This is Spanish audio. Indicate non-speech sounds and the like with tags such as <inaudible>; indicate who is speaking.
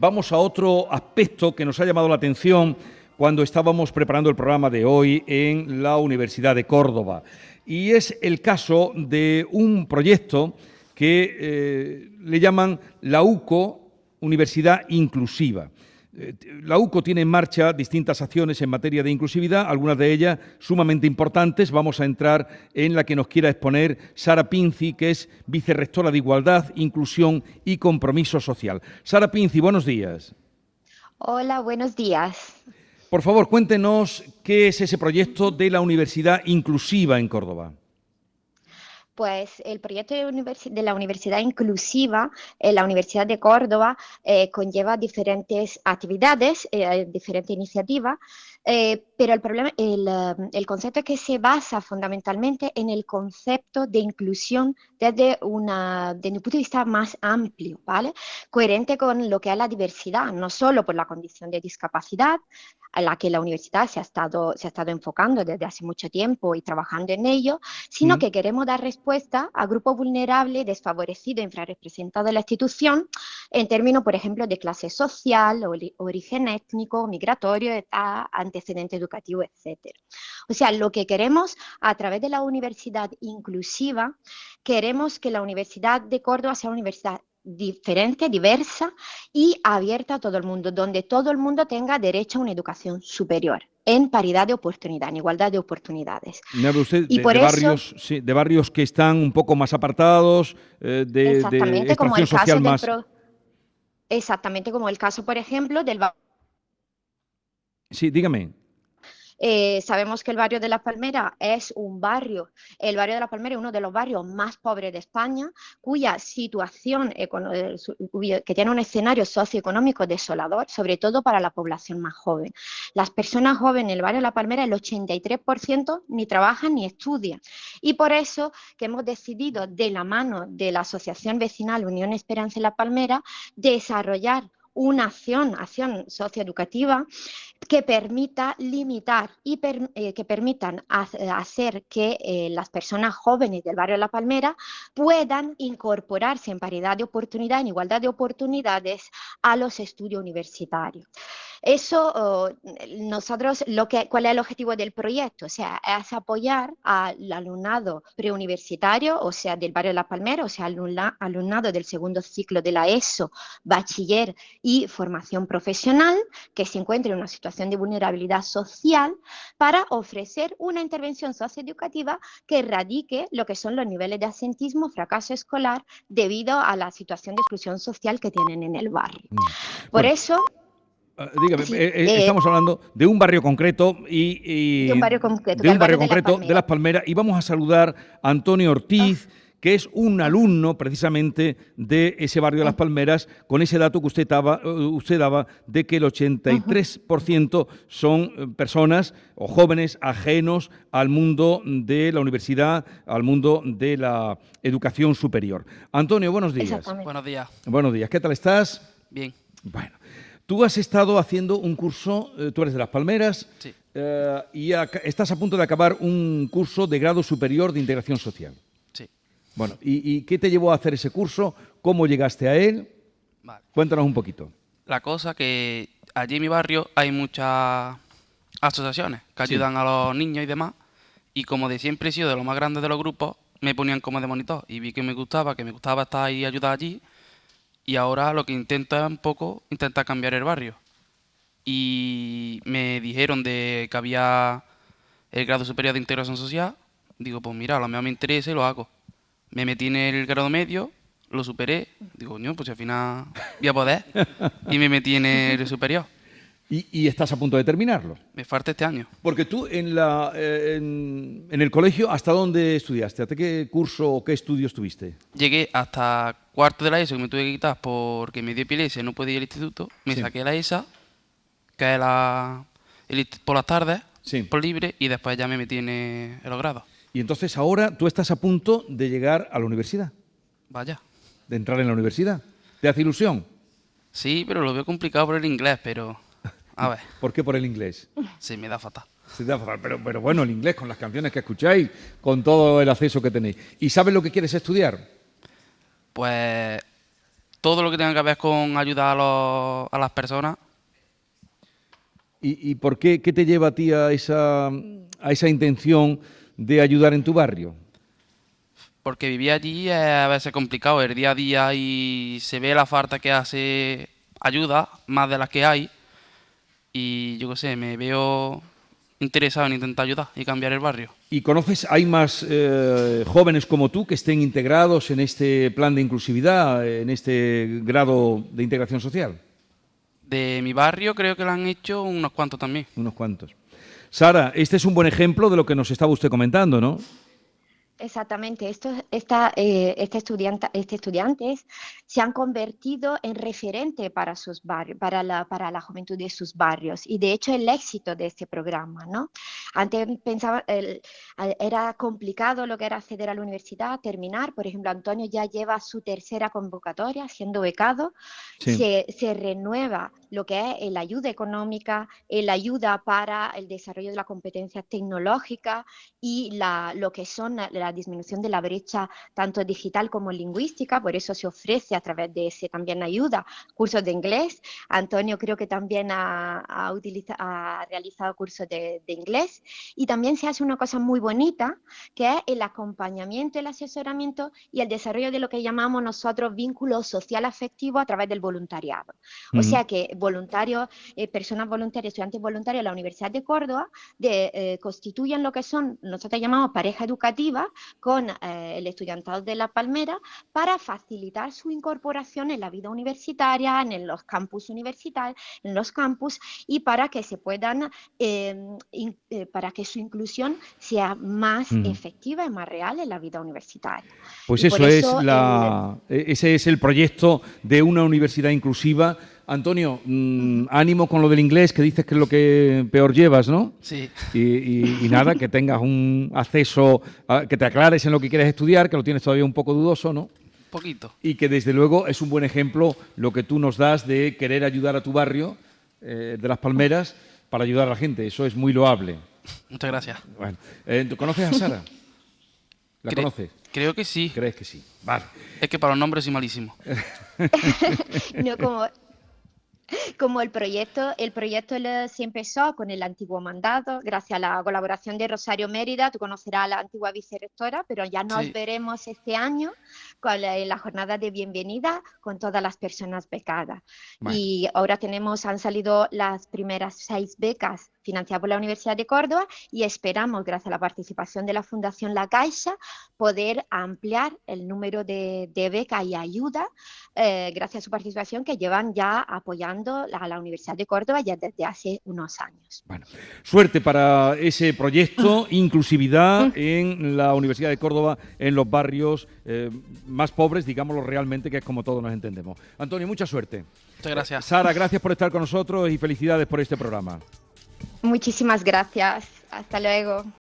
Speaker 1: vamos a otro aspecto que nos ha llamado la atención cuando estábamos preparando el programa de hoy en la Universidad de Córdoba. Y es el caso de un proyecto que eh, le llaman la UCO, Universidad Inclusiva. La UCO tiene en marcha distintas acciones en materia de inclusividad, algunas de ellas sumamente importantes. Vamos a entrar en la que nos quiera exponer Sara Pinci, que es vicerrectora de Igualdad, Inclusión y Compromiso Social. Sara Pinci, buenos días.
Speaker 2: Hola, buenos días.
Speaker 1: Por favor, cuéntenos qué es ese proyecto de la Universidad Inclusiva en Córdoba.
Speaker 2: Pues el proyecto de, la Universidad Inclusiva en la Universidad de Córdoba eh, conlleva diferentes actividades, eh, diferentes iniciativas, eh, pero el, problema, el, concepto es que se basa fundamentalmente en el concepto de inclusión desde, una, desde un punto de vista más amplio, ¿vale? Coherente con lo que es la diversidad, no solo por la condición de discapacidad, a la que la universidad se ha estado, se ha estado enfocando desde hace mucho tiempo y trabajando en ello, sino que queremos dar respuesta a grupos vulnerables, desfavorecidos, infrarrepresentados de la institución, en términos, por ejemplo, de clase social, origen étnico, migratorio, edad, antecedente educativo, etc. O sea, lo que queremos a través de la universidad inclusiva, queremos que la Universidad de Córdoba sea una universidad diferente, diversa y abierta a todo el mundo, donde todo el mundo tenga derecho a una educación superior en paridad de oportunidad, en igualdad de oportunidades.
Speaker 1: Me habla usted de, barrios, de barrios que están un poco más apartados, eh, de, exactamente como el social más...
Speaker 2: exactamente como el caso, por ejemplo, del...
Speaker 1: Sí, dígame.
Speaker 2: Eh, sabemos que el barrio de La Palmera es un barrio, el barrio de La Palmera es uno de los barrios más pobres de España, cuya situación, eh, que tiene un escenario socioeconómico desolador, sobre todo para la población más joven. Las personas jóvenes en el barrio de La Palmera, el 83% ni trabajan ni estudian. Y por eso que hemos decidido, de la mano de la Asociación Vecinal Unión Esperanza en La Palmera, desarrollar una acción, acción socioeducativa que permita limitar y eh, que permitan hacer que eh, las personas jóvenes del barrio La Palmera puedan incorporarse en paridad de oportunidad, en igualdad de oportunidades a los estudios universitarios. Eso, nosotros, lo que, ¿cuál es el objetivo del proyecto? O sea, es apoyar al alumnado preuniversitario, o sea, del barrio La Palmera, o sea, alumnado del segundo ciclo de la ESO, bachiller y formación profesional, que se encuentra en una situación de vulnerabilidad social, para ofrecer una intervención socioeducativa que erradique lo que son los niveles de asentismo, fracaso escolar, debido a la situación de exclusión social que tienen en el barrio. Mm. Por eso,
Speaker 1: dígame, eh, eh, estamos hablando de un barrio concreto y,
Speaker 2: de un barrio concreto,
Speaker 1: de, un barrio concreto de, las Palmeras y vamos a saludar a Antonio Ortiz. Ah. que es un alumno precisamente de ese barrio de Las ah. Palmeras, con ese dato que usted daba, eh, usted daba de que el 83% son personas o jóvenes ajenos al mundo de la universidad, al mundo de la educación superior. Antonio, buenos días.
Speaker 3: Buenos días.
Speaker 1: Buenos días, ¿qué tal estás?
Speaker 3: Bien.
Speaker 1: Bueno, Tú has estado haciendo un curso, eh, tú eres de Las Palmeras, eh, y estás a punto de acabar un curso de grado superior de integración social.
Speaker 3: Sí.
Speaker 1: Bueno, ¿y, qué te llevó a hacer ese curso? ¿Cómo llegaste a él? Cuéntanos un poquito.
Speaker 3: La cosa que allí en mi barrio hay muchas asociaciones que ayudan a los niños y demás, y como de siempre he sido de los más grandes de los grupos, me ponían como de monitor y vi que me gustaba, que me gustaba estar ahí y ayudar allí, y ahora lo que intento es un poco intentar cambiar el barrio. Y me dijeron de que había el grado superior de integración social. Digo, pues mira, a lo mejor me interesa y lo hago. Me metí en el grado medio, lo superé. Digo, no, pues al final voy a poder. Y me metí en el superior. <laughs>
Speaker 1: Y, estás a punto de terminarlo.
Speaker 3: Me falta este año.
Speaker 1: Porque tú en, la, eh, en, el colegio, ¿hasta dónde estudiaste? ¿Hasta qué curso o qué estudios tuviste?
Speaker 3: Llegué hasta cuarto de la ESO, que me tuve que quitar porque me dio epilepsia y no podía ir al instituto. Me saqué la ESA, que es la, por las tardes, por libre, y después ya me metí en, en los grados.
Speaker 1: Y entonces ahora tú estás a punto de llegar a la universidad.
Speaker 3: Vaya.
Speaker 1: De entrar en la universidad. ¿Te hace ilusión?
Speaker 3: Sí, pero lo veo complicado por el inglés, pero... A ver. <laughs>
Speaker 1: ¿Por qué por el inglés?
Speaker 3: Sí, me da fatal.
Speaker 1: Se da fatal, pero, pero bueno, el inglés, con las canciones que escucháis, con todo el acceso que tenéis. ¿Y sabes lo que quieres estudiar?
Speaker 3: Pues todo lo que tenga que ver con ayudar a, las personas.
Speaker 1: ¿Y, por qué, qué, te lleva a ti a esa, a esa intención de ayudar en tu barrio?
Speaker 3: Porque vivir allí es a veces complicado, el día a día y se ve la falta que hace ayuda, más de las que hay. Y yo qué sé, me veo interesado en intentar ayudar y cambiar el barrio.
Speaker 1: ¿Y conoces, hay más eh, jóvenes como tú que estén integrados en este plan de inclusividad, en este grado de integración social?
Speaker 3: De mi barrio creo que lo han hecho unos cuantos también.
Speaker 1: Unos cuantos. Sara, este es un buen ejemplo de lo que nos estaba usted comentando, ¿no?
Speaker 2: Exactamente, Estos, esta, eh, este estudiante, este estudiantes se han convertido en referente para sus barrios, para la, para la juventud de sus barrios y de hecho el éxito de este programa, ¿no? Antes pensaba, era complicado lo que era acceder a la universidad, terminar, por ejemplo, Antonio ya lleva su tercera convocatoria siendo becado, se, se, renueva lo que es la ayuda económica, la ayuda para el desarrollo de la competencia tecnológica y la, lo que son las disminución de la brecha tanto digital como lingüística, por eso se ofrece a través de ese también ayuda cursos de inglés. Antonio creo que también ha, ha, realizado cursos de, inglés y también se hace una cosa muy bonita que es el acompañamiento, el asesoramiento y el desarrollo de lo que llamamos nosotros vínculo social afectivo a través del voluntariado. O sea que voluntarios, eh, personas voluntarias, estudiantes voluntarios de la Universidad de Córdoba de, eh, constituyen lo que son, nosotros llamamos pareja educativa, con eh, el estudiantado de La Palmera para facilitar su incorporación en la vida universitaria, en los campus universitarios, en los campus y para que se puedan, para que su inclusión sea más efectiva y más real en la vida universitaria.
Speaker 1: Pues eso, es la, e, ese es el proyecto de una universidad inclusiva Antonio, mm, ánimo con lo del inglés, que dices que es lo que peor llevas, ¿no?
Speaker 3: Sí.
Speaker 1: Y, nada, que tengas un acceso, que te aclares en lo que quieres estudiar, que lo tienes todavía un poco dudoso, ¿no?
Speaker 3: Poquito.
Speaker 1: Y que desde luego es un buen ejemplo lo que tú nos das de querer ayudar a tu barrio eh, de Las Palmeras para ayudar a la gente. Eso es muy loable.
Speaker 3: Muchas gracias.
Speaker 1: Bueno, eh, ¿conoces a Sara? ¿La conoces?
Speaker 3: Creo que sí.
Speaker 1: ¿Crees que sí? Vale.
Speaker 3: Es que para los nombres soy malísimo. <laughs> <laughs>
Speaker 2: no, como <laughs> como el proyecto, el proyecto se empezó con el antiguo mandato, gracias a la colaboración de Rosario Mérida, tú conocerás a la antigua vicerectora, pero ya nos veremos este año con la, jornada de bienvenida con todas las personas becadas. Y ahora tenemos, han salido las primeras seis becas financiadas por la Universidad de Córdoba y esperamos, gracias a la participación de la Fundación La Caixa, poder ampliar el número de, becas y ayuda, eh, gracias a su participación, que llevan ya apoyando a la Universidad de Córdoba ya desde hace unos años.
Speaker 1: Bueno, suerte para ese proyecto, <laughs> inclusividad en la Universidad de Córdoba, en los barrios eh, más pobres, digámoslo realmente, que es como todos nos entendemos. Antonio, mucha suerte.
Speaker 3: Muchas gracias.
Speaker 1: Sara, gracias por estar con nosotros y felicidades por este programa.
Speaker 2: Muchísimas gracias. Hasta luego.